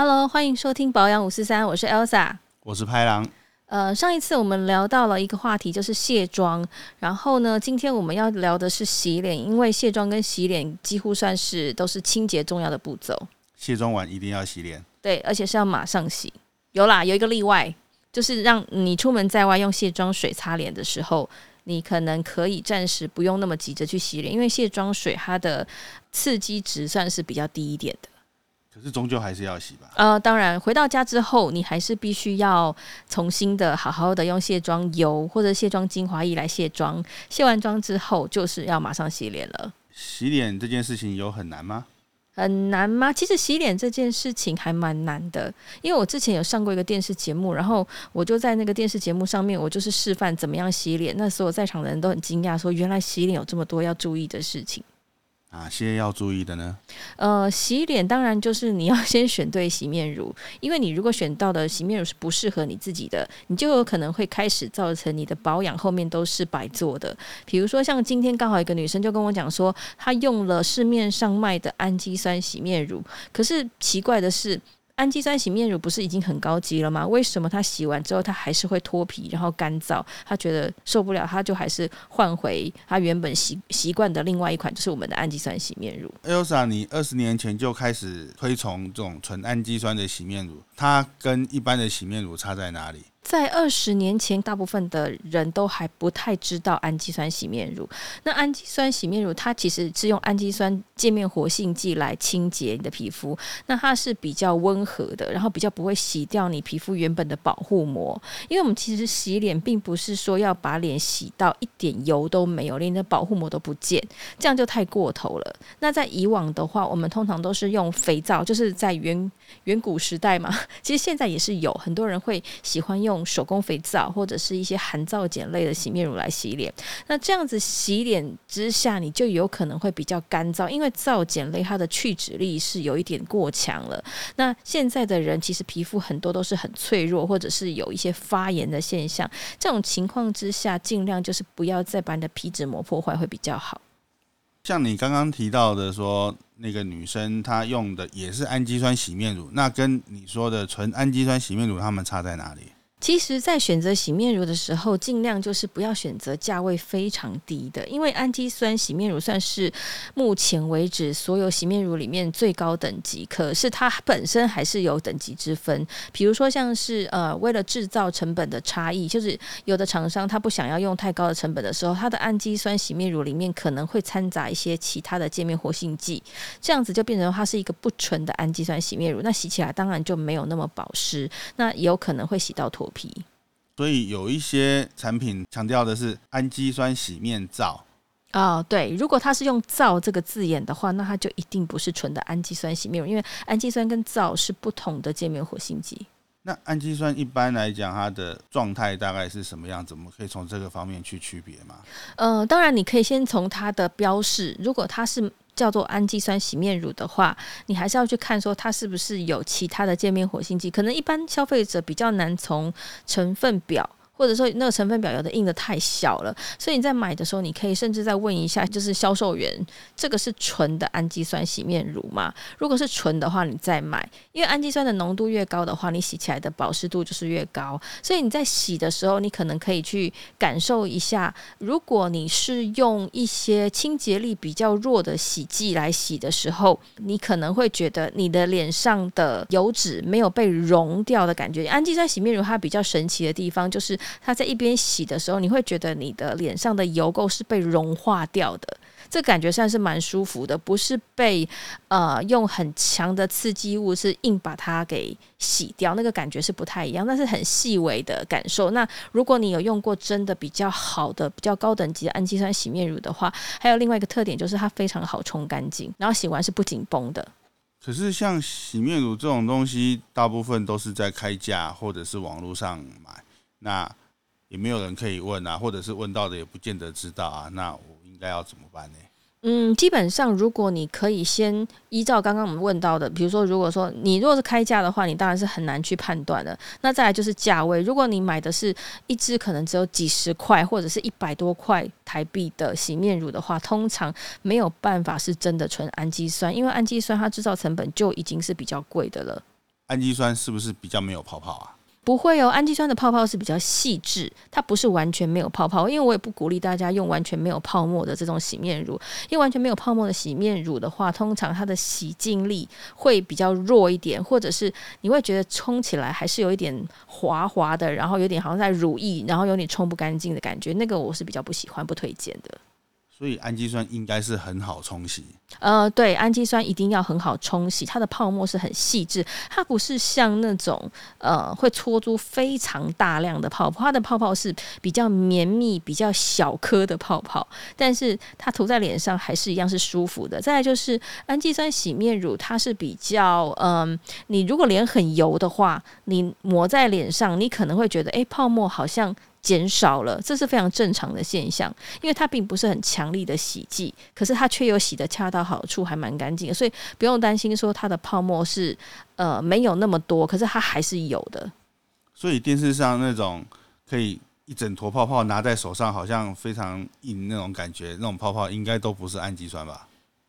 Hello，欢迎收听保养五四三，我是 Elsa，我是拍狼。呃，上一次我们聊到了一个话题，就是卸妆。然后呢，今天我们要聊的是洗脸，因为卸妆跟洗脸几乎算是都是清洁重要的步骤。卸妆完一定要洗脸，对，而且是要马上洗。有啦，有一个例外，就是让你出门在外用卸妆水擦脸的时候，你可能可以暂时不用那么急着去洗脸，因为卸妆水它的刺激值算是比较低一点的。可是终究还是要洗吧？呃，当然，回到家之后，你还是必须要重新的好好的用卸妆油或者卸妆精华液来卸妆。卸完妆之后，就是要马上洗脸了。洗脸这件事情有很难吗？很难吗？其实洗脸这件事情还蛮难的，因为我之前有上过一个电视节目，然后我就在那个电视节目上面，我就是示范怎么样洗脸。那时候在场的人都很惊讶，说原来洗脸有这么多要注意的事情。哪些要注意的呢？呃，洗脸当然就是你要先选对洗面乳，因为你如果选到的洗面乳是不适合你自己的，你就有可能会开始造成你的保养后面都是白做的。比如说，像今天刚好一个女生就跟我讲说，她用了市面上卖的氨基酸洗面乳，可是奇怪的是。氨基酸洗面乳不是已经很高级了吗？为什么他洗完之后他还是会脱皮，然后干燥？他觉得受不了，他就还是换回他原本习习惯的另外一款，就是我们的氨基酸洗面乳。Elsa，你二十年前就开始推崇这种纯氨基酸的洗面乳，它跟一般的洗面乳差在哪里？在二十年前，大部分的人都还不太知道氨基酸洗面乳。那氨基酸洗面乳，它其实是用氨基酸界面活性剂来清洁你的皮肤。那它是比较温和的，然后比较不会洗掉你皮肤原本的保护膜。因为我们其实洗脸，并不是说要把脸洗到一点油都没有，连你的保护膜都不见，这样就太过头了。那在以往的话，我们通常都是用肥皂，就是在远远古时代嘛，其实现在也是有很多人会喜欢用。手工肥皂或者是一些含皂碱类的洗面乳来洗脸，那这样子洗脸之下，你就有可能会比较干燥，因为皂碱类它的去脂力是有一点过强了。那现在的人其实皮肤很多都是很脆弱，或者是有一些发炎的现象，这种情况之下，尽量就是不要再把你的皮脂膜破坏会比较好。像你刚刚提到的说，那个女生她用的也是氨基酸洗面乳，那跟你说的纯氨基酸洗面乳，它们差在哪里？其实，在选择洗面乳的时候，尽量就是不要选择价位非常低的，因为氨基酸洗面乳算是目前为止所有洗面乳里面最高等级，可是它本身还是有等级之分。比如说，像是呃，为了制造成本的差异，就是有的厂商他不想要用太高的成本的时候，它的氨基酸洗面乳里面可能会掺杂一些其他的界面活性剂，这样子就变成它是一个不纯的氨基酸洗面乳，那洗起来当然就没有那么保湿，那有可能会洗到脱。皮，所以有一些产品强调的是氨基酸洗面皂哦，对，如果它是用“皂”这个字眼的话，那它就一定不是纯的氨基酸洗面乳，因为氨基酸跟皂是不同的界面活性剂。那氨基酸一般来讲，它的状态大概是什么样？子？我们可以从这个方面去区别吗？呃，当然，你可以先从它的标示，如果它是。叫做氨基酸洗面乳的话，你还是要去看说它是不是有其他的界面活性剂，可能一般消费者比较难从成分表。或者说那个成分表有的印的太小了，所以你在买的时候，你可以甚至再问一下，就是销售员，这个是纯的氨基酸洗面乳吗？如果是纯的话，你再买，因为氨基酸的浓度越高的话，你洗起来的保湿度就是越高。所以你在洗的时候，你可能可以去感受一下，如果你是用一些清洁力比较弱的洗剂来洗的时候，你可能会觉得你的脸上的油脂没有被溶掉的感觉。氨基酸洗面乳它比较神奇的地方就是。它在一边洗的时候，你会觉得你的脸上的油垢是被融化掉的，这感觉算是蛮舒服的，不是被呃用很强的刺激物是硬把它给洗掉，那个感觉是不太一样，那是很细微的感受。那如果你有用过真的比较好的、比较高等级的氨基酸洗面乳的话，还有另外一个特点就是它非常好冲干净，然后洗完是不紧绷的。可是像洗面乳这种东西，大部分都是在开价或者是网络上买。那也没有人可以问啊，或者是问到的也不见得知道啊。那我应该要怎么办呢？嗯，基本上如果你可以先依照刚刚我们问到的，比如说，如果说你如果是开价的话，你当然是很难去判断的。那再来就是价位，如果你买的是一支可能只有几十块或者是一百多块台币的洗面乳的话，通常没有办法是真的纯氨基酸，因为氨基酸它制造成本就已经是比较贵的了。氨基酸是不是比较没有泡泡啊？不会哦，氨基酸的泡泡是比较细致，它不是完全没有泡泡。因为我也不鼓励大家用完全没有泡沫的这种洗面乳，因为完全没有泡沫的洗面乳的话，通常它的洗净力会比较弱一点，或者是你会觉得冲起来还是有一点滑滑的，然后有点好像在乳液，然后有点冲不干净的感觉，那个我是比较不喜欢、不推荐的。所以氨基酸应该是很好冲洗。呃，对，氨基酸一定要很好冲洗，它的泡沫是很细致，它不是像那种呃会搓出非常大量的泡泡，它的泡泡是比较绵密、比较小颗的泡泡，但是它涂在脸上还是一样是舒服的。再来就是氨基酸洗面乳，它是比较嗯，你如果脸很油的话，你抹在脸上，你可能会觉得哎，泡沫好像。减少了，这是非常正常的现象，因为它并不是很强力的洗剂，可是它却又洗的恰到好处，还蛮干净，所以不用担心说它的泡沫是呃没有那么多，可是它还是有的。所以电视上那种可以一整坨泡泡拿在手上，好像非常硬那种感觉，那种泡泡应该都不是氨基酸吧？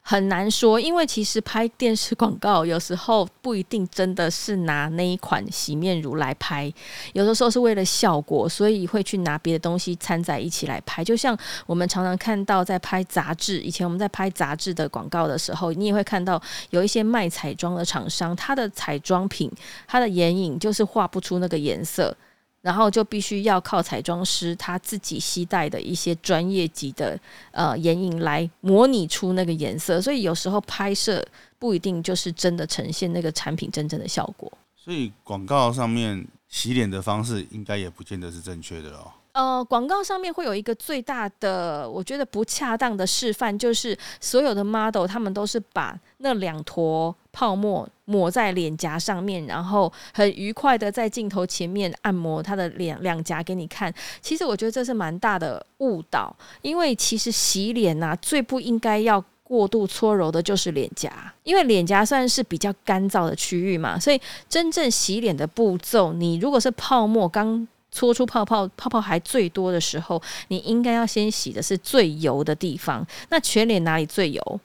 很难说，因为其实拍电视广告有时候不一定真的是拿那一款洗面乳来拍，有的时候是为了效果，所以会去拿别的东西掺在一起来拍。就像我们常常看到在拍杂志，以前我们在拍杂志的广告的时候，你也会看到有一些卖彩妆的厂商，它的彩妆品，它的眼影就是画不出那个颜色。然后就必须要靠彩妆师他自己携带的一些专业级的呃眼影来模拟出那个颜色，所以有时候拍摄不一定就是真的呈现那个产品真正的效果。所以广告上面洗脸的方式应该也不见得是正确的哦。呃，广告上面会有一个最大的，我觉得不恰当的示范，就是所有的 model 他们都是把那两坨泡沫抹在脸颊上面，然后很愉快的在镜头前面按摩他的脸两颊给你看。其实我觉得这是蛮大的误导，因为其实洗脸呐，最不应该要过度搓揉的就是脸颊，因为脸颊算是比较干燥的区域嘛，所以真正洗脸的步骤，你如果是泡沫刚。搓出泡泡，泡泡还最多的时候，你应该要先洗的是最油的地方。那全脸哪里最油？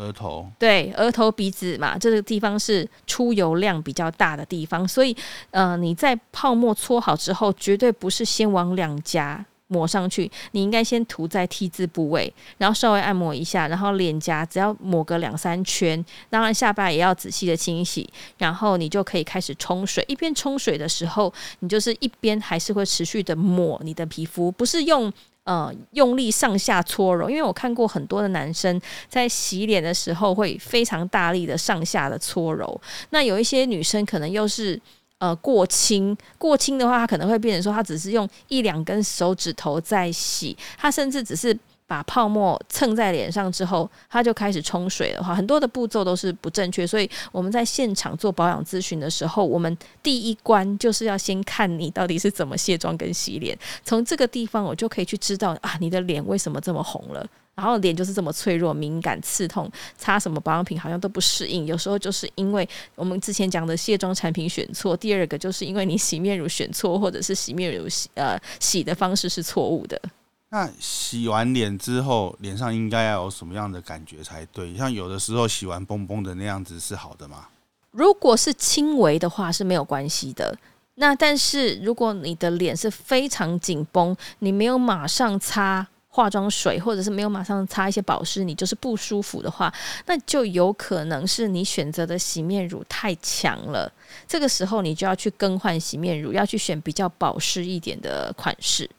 额头。对，额头、鼻子嘛，这个地方是出油量比较大的地方。所以，呃，你在泡沫搓好之后，绝对不是先往两颊。抹上去，你应该先涂在 T 字部位，然后稍微按摩一下，然后脸颊只要抹个两三圈，当然下巴也要仔细的清洗，然后你就可以开始冲水。一边冲水的时候，你就是一边还是会持续的抹你的皮肤，不是用呃用力上下搓揉，因为我看过很多的男生在洗脸的时候会非常大力的上下的搓揉，那有一些女生可能又是。呃，过轻过轻的话，她可能会变成说，她只是用一两根手指头在洗，她甚至只是把泡沫蹭在脸上之后，它就开始冲水的话，很多的步骤都是不正确。所以我们在现场做保养咨询的时候，我们第一关就是要先看你到底是怎么卸妆跟洗脸，从这个地方我就可以去知道啊，你的脸为什么这么红了。然后脸就是这么脆弱、敏感、刺痛，擦什么保养品好像都不适应。有时候就是因为我们之前讲的卸妆产品选错，第二个就是因为你洗面乳选错，或者是洗面乳洗呃洗的方式是错误的。那洗完脸之后，脸上应该要有什么样的感觉才对？像有的时候洗完崩崩的那样子是好的吗？如果是轻微的话是没有关系的。那但是如果你的脸是非常紧绷，你没有马上擦。化妆水，或者是没有马上擦一些保湿，你就是不舒服的话，那就有可能是你选择的洗面乳太强了。这个时候，你就要去更换洗面乳，要去选比较保湿一点的款式。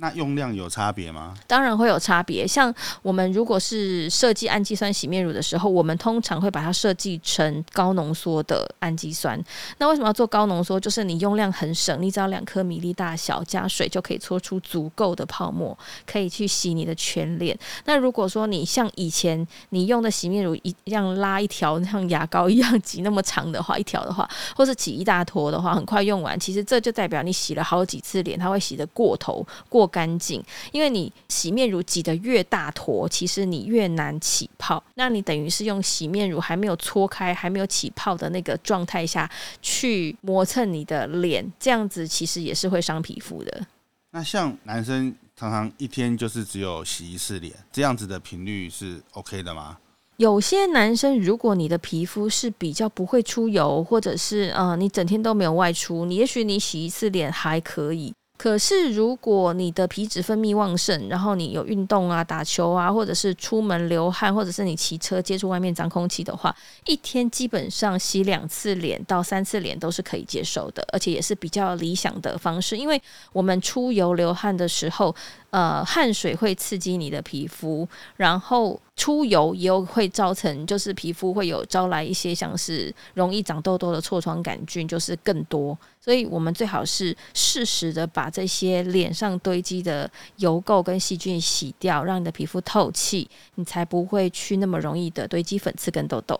那用量有差别吗？当然会有差别。像我们如果是设计氨基酸洗面乳的时候，我们通常会把它设计成高浓缩的氨基酸。那为什么要做高浓缩？就是你用量很省，你只要两颗米粒大小加水就可以搓出足够的泡沫，可以去洗你的全脸。那如果说你像以前你用的洗面乳一样拉一条像牙膏一样挤那么长的话，一条的话，或是挤一大坨的话，很快用完，其实这就代表你洗了好几次脸，它会洗得过头过。干净，因为你洗面乳挤得越大坨，其实你越难起泡。那你等于是用洗面乳还没有搓开、还没有起泡的那个状态下去磨蹭你的脸，这样子其实也是会伤皮肤的。那像男生常常一天就是只有洗一次脸，这样子的频率是 OK 的吗？有些男生，如果你的皮肤是比较不会出油，或者是呃你整天都没有外出，你也许你洗一次脸还可以。可是，如果你的皮脂分泌旺盛，然后你有运动啊、打球啊，或者是出门流汗，或者是你骑车接触外面脏空气的话，一天基本上洗两次脸到三次脸都是可以接受的，而且也是比较理想的方式。因为我们出油流汗的时候，呃，汗水会刺激你的皮肤，然后出油也有会造成，就是皮肤会有招来一些像是容易长痘痘的痤疮杆菌，就是更多。所以我们最好是适时的把这些脸上堆积的油垢跟细菌洗掉，让你的皮肤透气，你才不会去那么容易的堆积粉刺跟痘痘。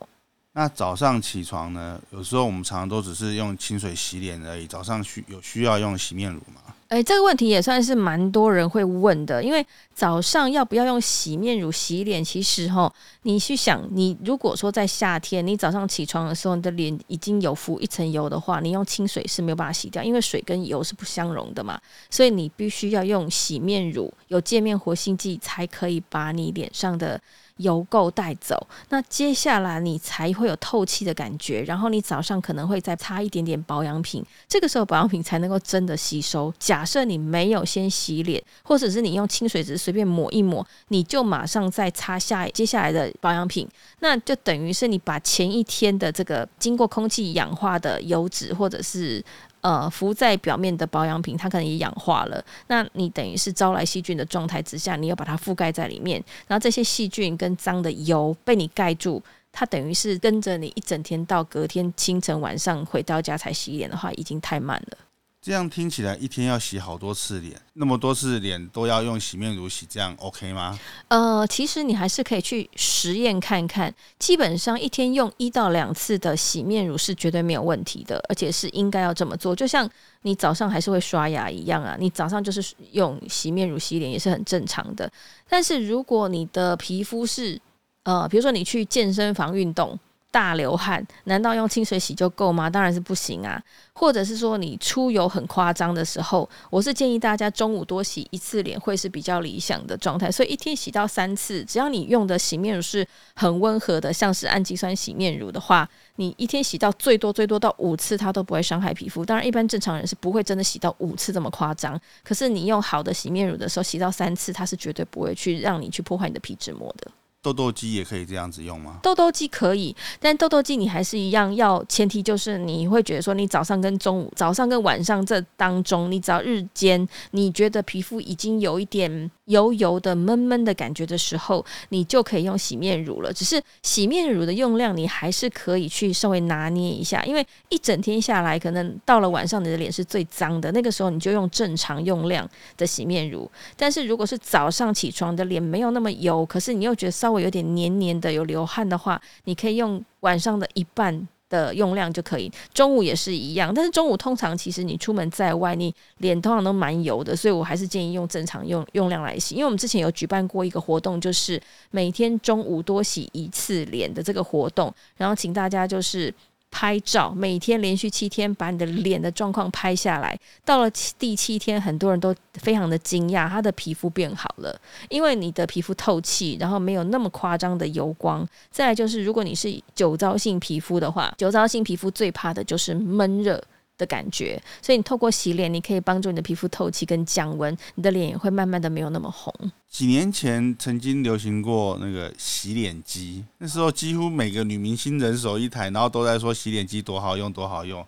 那早上起床呢？有时候我们常常都只是用清水洗脸而已。早上需有需要用洗面乳吗？哎，这个问题也算是蛮多人会问的，因为早上要不要用洗面乳洗脸？其实哈，你去想，你如果说在夏天，你早上起床的时候，你的脸已经有浮一层油的话，你用清水是没有办法洗掉，因为水跟油是不相容的嘛，所以你必须要用洗面乳，有界面活性剂，才可以把你脸上的。油垢带走，那接下来你才会有透气的感觉。然后你早上可能会再擦一点点保养品，这个时候保养品才能够真的吸收。假设你没有先洗脸，或者是你用清水只是随便抹一抹，你就马上再擦下接下来的保养品，那就等于是你把前一天的这个经过空气氧化的油脂或者是。呃，浮在表面的保养品，它可能也氧化了。那你等于是招来细菌的状态之下，你要把它覆盖在里面，然后这些细菌跟脏的油被你盖住，它等于是跟着你一整天到隔天清晨晚上回到家才洗脸的话，已经太慢了。这样听起来一天要洗好多次脸，那么多次脸都要用洗面乳洗，这样 OK 吗？呃，其实你还是可以去实验看看。基本上一天用一到两次的洗面乳是绝对没有问题的，而且是应该要这么做。就像你早上还是会刷牙一样啊，你早上就是用洗面乳洗脸也是很正常的。但是如果你的皮肤是呃，比如说你去健身房运动。大流汗，难道用清水洗就够吗？当然是不行啊！或者是说你出油很夸张的时候，我是建议大家中午多洗一次脸，会是比较理想的状态。所以一天洗到三次，只要你用的洗面乳是很温和的，像是氨基酸洗面乳的话，你一天洗到最多最多到五次，它都不会伤害皮肤。当然，一般正常人是不会真的洗到五次这么夸张。可是你用好的洗面乳的时候，洗到三次，它是绝对不会去让你去破坏你的皮脂膜的。痘痘肌也可以这样子用吗？痘痘肌可以，但痘痘肌你还是一样要前提就是你会觉得说，你早上跟中午、早上跟晚上这当中，你只要日间你觉得皮肤已经有一点油油的、闷闷的感觉的时候，你就可以用洗面乳了。只是洗面乳的用量你还是可以去稍微拿捏一下，因为一整天下来，可能到了晚上你的脸是最脏的，那个时候你就用正常用量的洗面乳。但是如果是早上起床的脸没有那么油，可是你又觉得稍微有点黏黏的，有流汗的话，你可以用晚上的一半的用量就可以。中午也是一样，但是中午通常其实你出门在外，你脸通常都蛮油的，所以我还是建议用正常用用量来洗。因为我们之前有举办过一个活动，就是每天中午多洗一次脸的这个活动，然后请大家就是。拍照，每天连续七天把你的脸的状况拍下来。到了第七天，很多人都非常的惊讶，他的皮肤变好了，因为你的皮肤透气，然后没有那么夸张的油光。再就是，如果你是酒糟性皮肤的话，酒糟性皮肤最怕的就是闷热。的感觉，所以你透过洗脸，你可以帮助你的皮肤透气跟降温，你的脸也会慢慢的没有那么红。几年前曾经流行过那个洗脸机，那时候几乎每个女明星人手一台，然后都在说洗脸机多好用，多好用。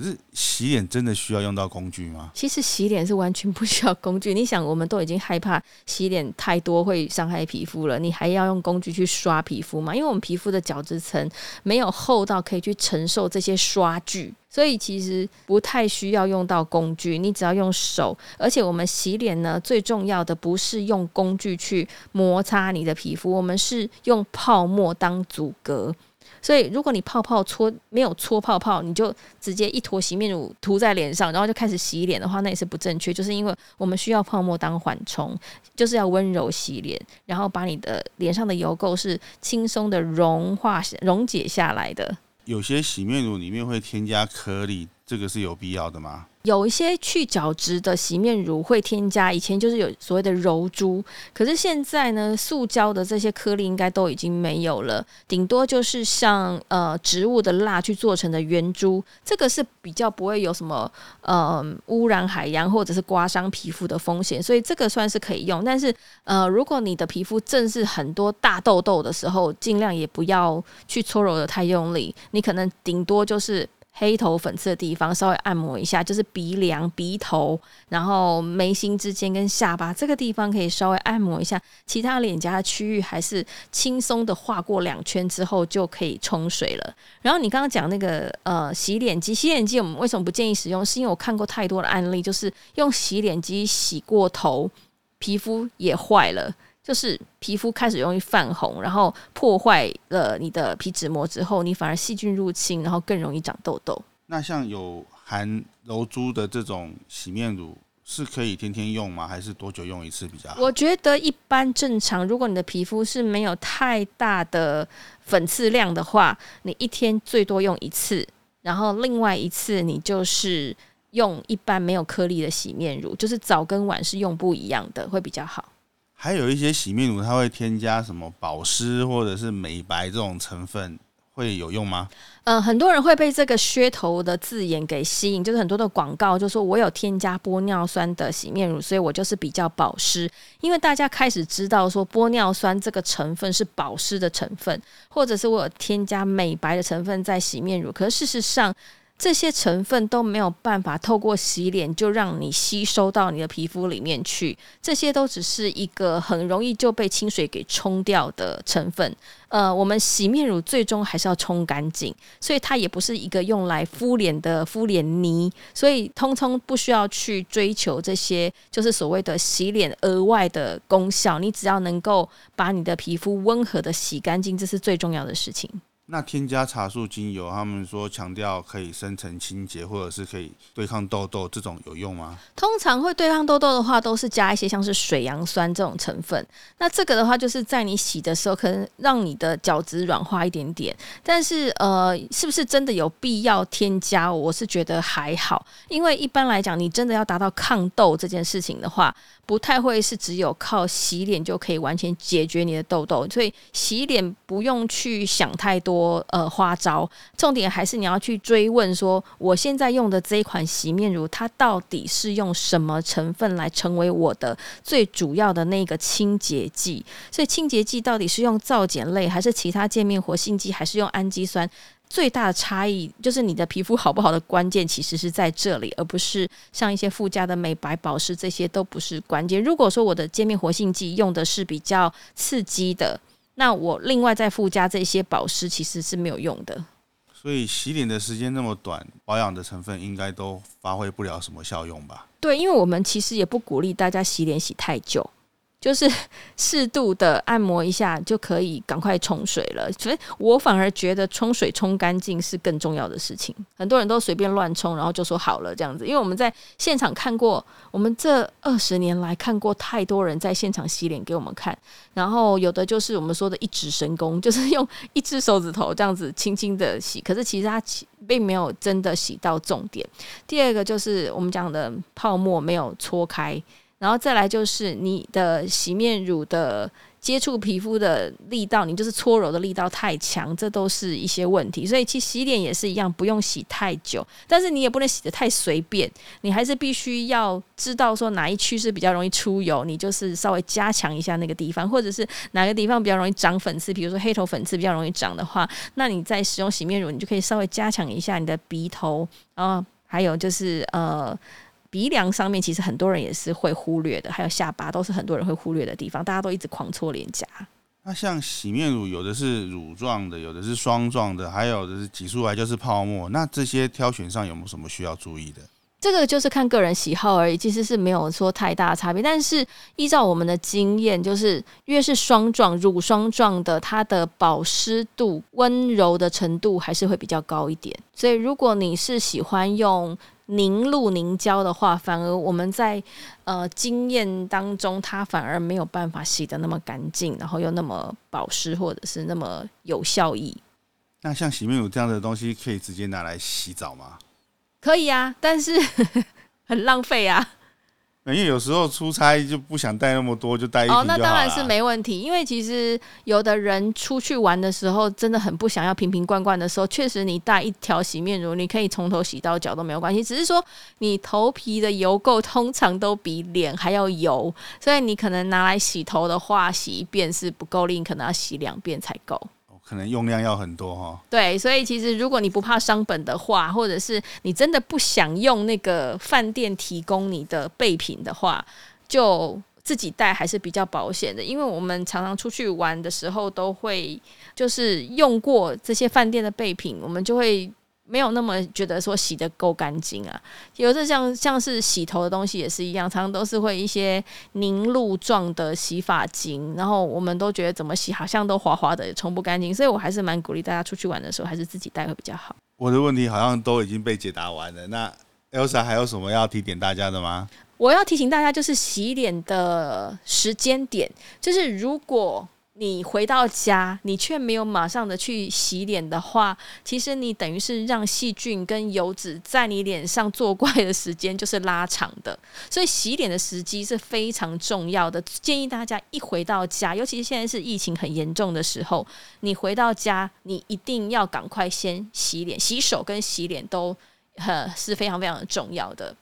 可是洗脸真的需要用到工具吗？其实洗脸是完全不需要工具。你想，我们都已经害怕洗脸太多会伤害皮肤了，你还要用工具去刷皮肤吗？因为我们皮肤的角质层没有厚到可以去承受这些刷具，所以其实不太需要用到工具。你只要用手，而且我们洗脸呢，最重要的不是用工具去摩擦你的皮肤，我们是用泡沫当阻隔。所以，如果你泡泡搓没有搓泡泡，你就直接一坨洗面乳涂在脸上，然后就开始洗脸的话，那也是不正确。就是因为我们需要泡沫当缓冲，就是要温柔洗脸，然后把你的脸上的油垢是轻松的融化、溶解下来的。有些洗面乳里面会添加颗粒。这个是有必要的吗？有一些去角质的洗面乳会添加，以前就是有所谓的柔珠，可是现在呢，塑胶的这些颗粒应该都已经没有了，顶多就是像呃植物的蜡去做成的圆珠，这个是比较不会有什么呃污染海洋或者是刮伤皮肤的风险，所以这个算是可以用。但是呃，如果你的皮肤正是很多大痘痘的时候，尽量也不要去搓揉的太用力，你可能顶多就是。黑头粉刺的地方稍微按摩一下，就是鼻梁、鼻头，然后眉心之间跟下巴这个地方可以稍微按摩一下，其他脸颊的区域还是轻松的画过两圈之后就可以冲水了。然后你刚刚讲那个呃洗脸机，洗脸机我们为什么不建议使用？是因为我看过太多的案例，就是用洗脸机洗过头，皮肤也坏了。就是皮肤开始容易泛红，然后破坏了你的皮脂膜之后，你反而细菌入侵，然后更容易长痘痘。那像有含柔珠的这种洗面乳是可以天天用吗？还是多久用一次比较好？我觉得一般正常，如果你的皮肤是没有太大的粉刺量的话，你一天最多用一次，然后另外一次你就是用一般没有颗粒的洗面乳，就是早跟晚是用不一样的，会比较好。还有一些洗面乳，它会添加什么保湿或者是美白这种成分，会有用吗？嗯，很多人会被这个噱头的字眼给吸引，就是很多的广告就说我有添加玻尿酸的洗面乳，所以我就是比较保湿。因为大家开始知道说玻尿酸这个成分是保湿的成分，或者是我有添加美白的成分在洗面乳，可是事实上。这些成分都没有办法透过洗脸就让你吸收到你的皮肤里面去，这些都只是一个很容易就被清水给冲掉的成分。呃，我们洗面乳最终还是要冲干净，所以它也不是一个用来敷脸的敷脸泥，所以通通不需要去追求这些，就是所谓的洗脸额外的功效。你只要能够把你的皮肤温和的洗干净，这是最重要的事情。那添加茶树精油，他们说强调可以深层清洁，或者是可以对抗痘痘，这种有用吗？通常会对抗痘痘的话，都是加一些像是水杨酸这种成分。那这个的话，就是在你洗的时候，可能让你的角质软化一点点。但是，呃，是不是真的有必要添加？我是觉得还好，因为一般来讲，你真的要达到抗痘这件事情的话。不太会是只有靠洗脸就可以完全解决你的痘痘，所以洗脸不用去想太多呃花招，重点还是你要去追问说，我现在用的这一款洗面乳，它到底是用什么成分来成为我的最主要的那个清洁剂？所以清洁剂到底是用皂碱类，还是其他界面活性剂，还是用氨基酸？最大的差异就是你的皮肤好不好的关键其实是在这里，而不是像一些附加的美白保湿这些都不是关键。如果说我的界面活性剂用的是比较刺激的，那我另外再附加这些保湿其实是没有用的。所以洗脸的时间那么短，保养的成分应该都发挥不了什么效用吧？对，因为我们其实也不鼓励大家洗脸洗太久。就是 适度的按摩一下就可以赶快冲水了，所以我反而觉得冲水冲干净是更重要的事情。很多人都随便乱冲，然后就说好了这样子。因为我们在现场看过，我们这二十年来看过太多人在现场洗脸给我们看，然后有的就是我们说的一指神功，就是用一只手指头这样子轻轻的洗，可是其实他并没有真的洗到重点。第二个就是我们讲的泡沫没有搓开。然后再来就是你的洗面乳的接触皮肤的力道，你就是搓揉的力道太强，这都是一些问题。所以其实洗脸也是一样，不用洗太久，但是你也不能洗的太随便，你还是必须要知道说哪一区是比较容易出油，你就是稍微加强一下那个地方，或者是哪个地方比较容易长粉刺，比如说黑头粉刺比较容易长的话，那你在使用洗面乳，你就可以稍微加强一下你的鼻头，然后还有就是呃。鼻梁上面其实很多人也是会忽略的，还有下巴都是很多人会忽略的地方，大家都一直狂搓脸颊。那像洗面乳，有的是乳状的，有的是霜状的，还有的是挤出来就是泡沫。那这些挑选上有没有什么需要注意的？这个就是看个人喜好而已，其实是没有说太大的差别。但是依照我们的经验，就是越是霜状、乳霜状的，它的保湿度、温柔的程度还是会比较高一点。所以如果你是喜欢用，凝露凝胶的话，反而我们在呃经验当中，它反而没有办法洗的那么干净，然后又那么保湿，或者是那么有效益。那像洗面乳这样的东西，可以直接拿来洗澡吗？可以啊，但是 很浪费啊。因为有时候出差就不想带那么多，就带一瓶哦，那当然是没问题，因为其实有的人出去玩的时候，真的很不想要瓶瓶罐罐的时候，确实你带一条洗面乳，你可以从头洗到脚都没有关系。只是说你头皮的油垢通常都比脸还要油，所以你可能拿来洗头的话，洗一遍是不够力，你可能要洗两遍才够。可能用量要很多哈。对，所以其实如果你不怕伤本的话，或者是你真的不想用那个饭店提供你的备品的话，就自己带还是比较保险的。因为我们常常出去玩的时候，都会就是用过这些饭店的备品，我们就会。没有那么觉得说洗的够干净啊，有的像像是洗头的东西也是一样，常常都是会一些凝露状的洗发精，然后我们都觉得怎么洗好像都滑滑的，也冲不干净，所以我还是蛮鼓励大家出去玩的时候还是自己带会比较好。我的问题好像都已经被解答完了，那 Elsa 还有什么要提点大家的吗？我要提醒大家，就是洗脸的时间点，就是如果。你回到家，你却没有马上的去洗脸的话，其实你等于是让细菌跟油脂在你脸上作怪的时间就是拉长的。所以洗脸的时机是非常重要的。建议大家一回到家，尤其是现在是疫情很严重的时候，你回到家，你一定要赶快先洗脸、洗手跟洗脸都呃是非常非常的重要的。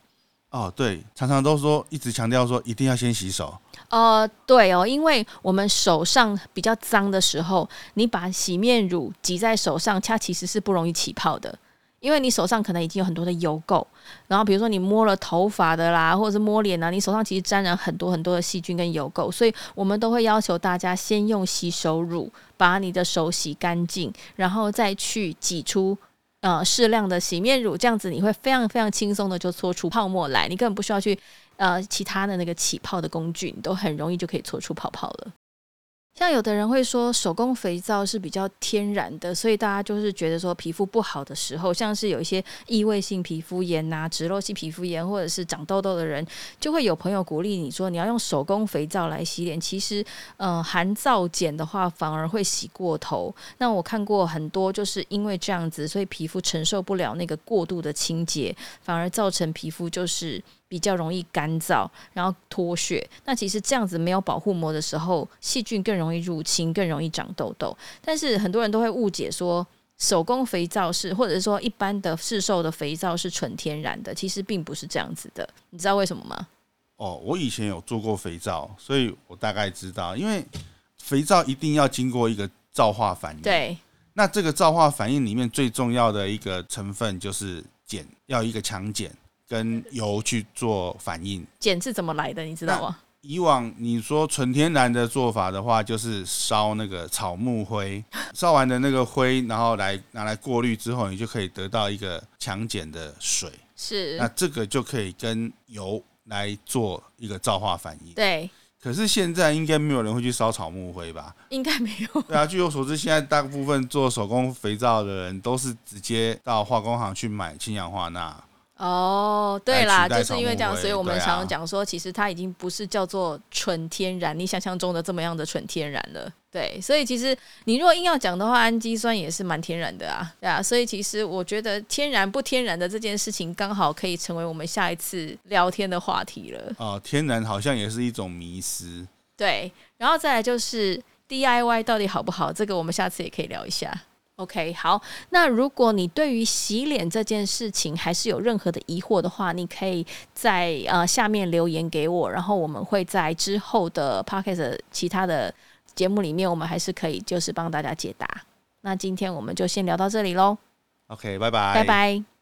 哦，对，常常都说一直强调说一定要先洗手。呃，对哦，因为我们手上比较脏的时候，你把洗面乳挤在手上，它其实是不容易起泡的，因为你手上可能已经有很多的油垢，然后比如说你摸了头发的啦，或者是摸脸啊，你手上其实沾染很多很多的细菌跟油垢，所以我们都会要求大家先用洗手乳把你的手洗干净，然后再去挤出呃适量的洗面乳，这样子你会非常非常轻松的就搓出泡沫来，你根本不需要去。呃，其他的那个起泡的工具，你都很容易就可以搓出泡泡了。像有的人会说手工肥皂是比较天然的，所以大家就是觉得说皮肤不好的时候，像是有一些异位性皮肤炎呐、脂漏性皮肤炎或者是长痘痘的人，就会有朋友鼓励你说你要用手工肥皂来洗脸。其实，呃，含皂碱的话反而会洗过头。那我看过很多就是因为这样子，所以皮肤承受不了那个过度的清洁，反而造成皮肤就是。比较容易干燥，然后脱屑。那其实这样子没有保护膜的时候，细菌更容易入侵，更容易长痘痘。但是很多人都会误解说，手工肥皂是，或者是说一般的市售的肥皂是纯天然的，其实并不是这样子的。你知道为什么吗？哦，我以前有做过肥皂，所以我大概知道，因为肥皂一定要经过一个皂化反应。对。那这个皂化反应里面最重要的一个成分就是碱，要一个强碱。跟油去做反应，碱是怎么来的？你知道吗？以往你说纯天然的做法的话，就是烧那个草木灰，烧完的那个灰，然后来拿来过滤之后，你就可以得到一个强碱的水。是，那这个就可以跟油来做一个皂化反应。对。可是现在应该没有人会去烧草木灰吧？应该没有。对啊，据我所知，现在大部分做手工肥皂的人都是直接到化工行去买氢氧化钠。哦，对啦，就是因为这样，所以我们常常讲说，其实它已经不是叫做纯天然，你想象中的这么样的纯天然了。对，所以其实你如果硬要讲的话，氨基酸也是蛮天然的啊，对啊。所以其实我觉得天然不天然的这件事情，刚好可以成为我们下一次聊天的话题了。哦，天然好像也是一种迷失。对，然后再来就是 DIY 到底好不好？这个我们下次也可以聊一下。OK，好。那如果你对于洗脸这件事情还是有任何的疑惑的话，你可以在呃下面留言给我，然后我们会在之后的 p o c k e t 其他的节目里面，我们还是可以就是帮大家解答。那今天我们就先聊到这里喽。OK，拜拜，拜拜。